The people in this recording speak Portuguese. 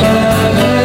Shabbat